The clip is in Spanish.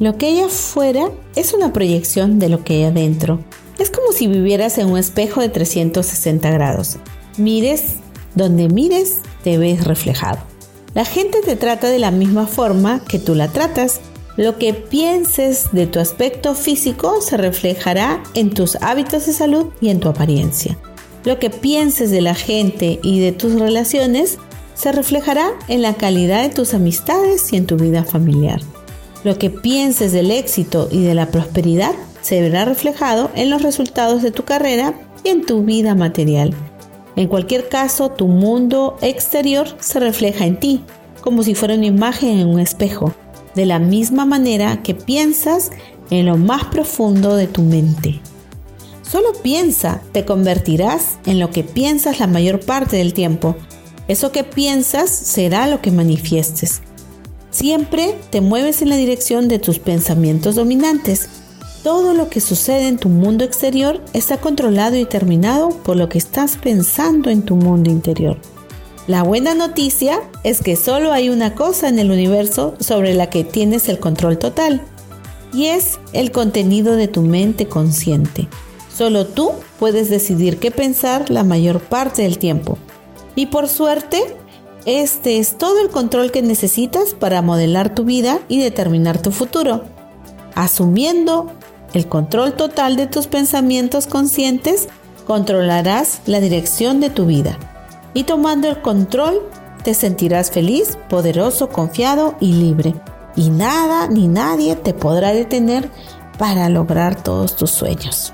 Lo que hay afuera es una proyección de lo que hay adentro. Es como si vivieras en un espejo de 360 grados. Mires donde mires, te ves reflejado. La gente te trata de la misma forma que tú la tratas. Lo que pienses de tu aspecto físico se reflejará en tus hábitos de salud y en tu apariencia. Lo que pienses de la gente y de tus relaciones se reflejará en la calidad de tus amistades y en tu vida familiar. Lo que pienses del éxito y de la prosperidad se verá reflejado en los resultados de tu carrera y en tu vida material. En cualquier caso, tu mundo exterior se refleja en ti, como si fuera una imagen en un espejo, de la misma manera que piensas en lo más profundo de tu mente. Solo piensa, te convertirás en lo que piensas la mayor parte del tiempo. Eso que piensas será lo que manifiestes. Siempre te mueves en la dirección de tus pensamientos dominantes. Todo lo que sucede en tu mundo exterior está controlado y terminado por lo que estás pensando en tu mundo interior. La buena noticia es que solo hay una cosa en el universo sobre la que tienes el control total, y es el contenido de tu mente consciente. Solo tú puedes decidir qué pensar la mayor parte del tiempo. Y por suerte, este es todo el control que necesitas para modelar tu vida y determinar tu futuro. Asumiendo el control total de tus pensamientos conscientes, controlarás la dirección de tu vida. Y tomando el control, te sentirás feliz, poderoso, confiado y libre. Y nada ni nadie te podrá detener para lograr todos tus sueños.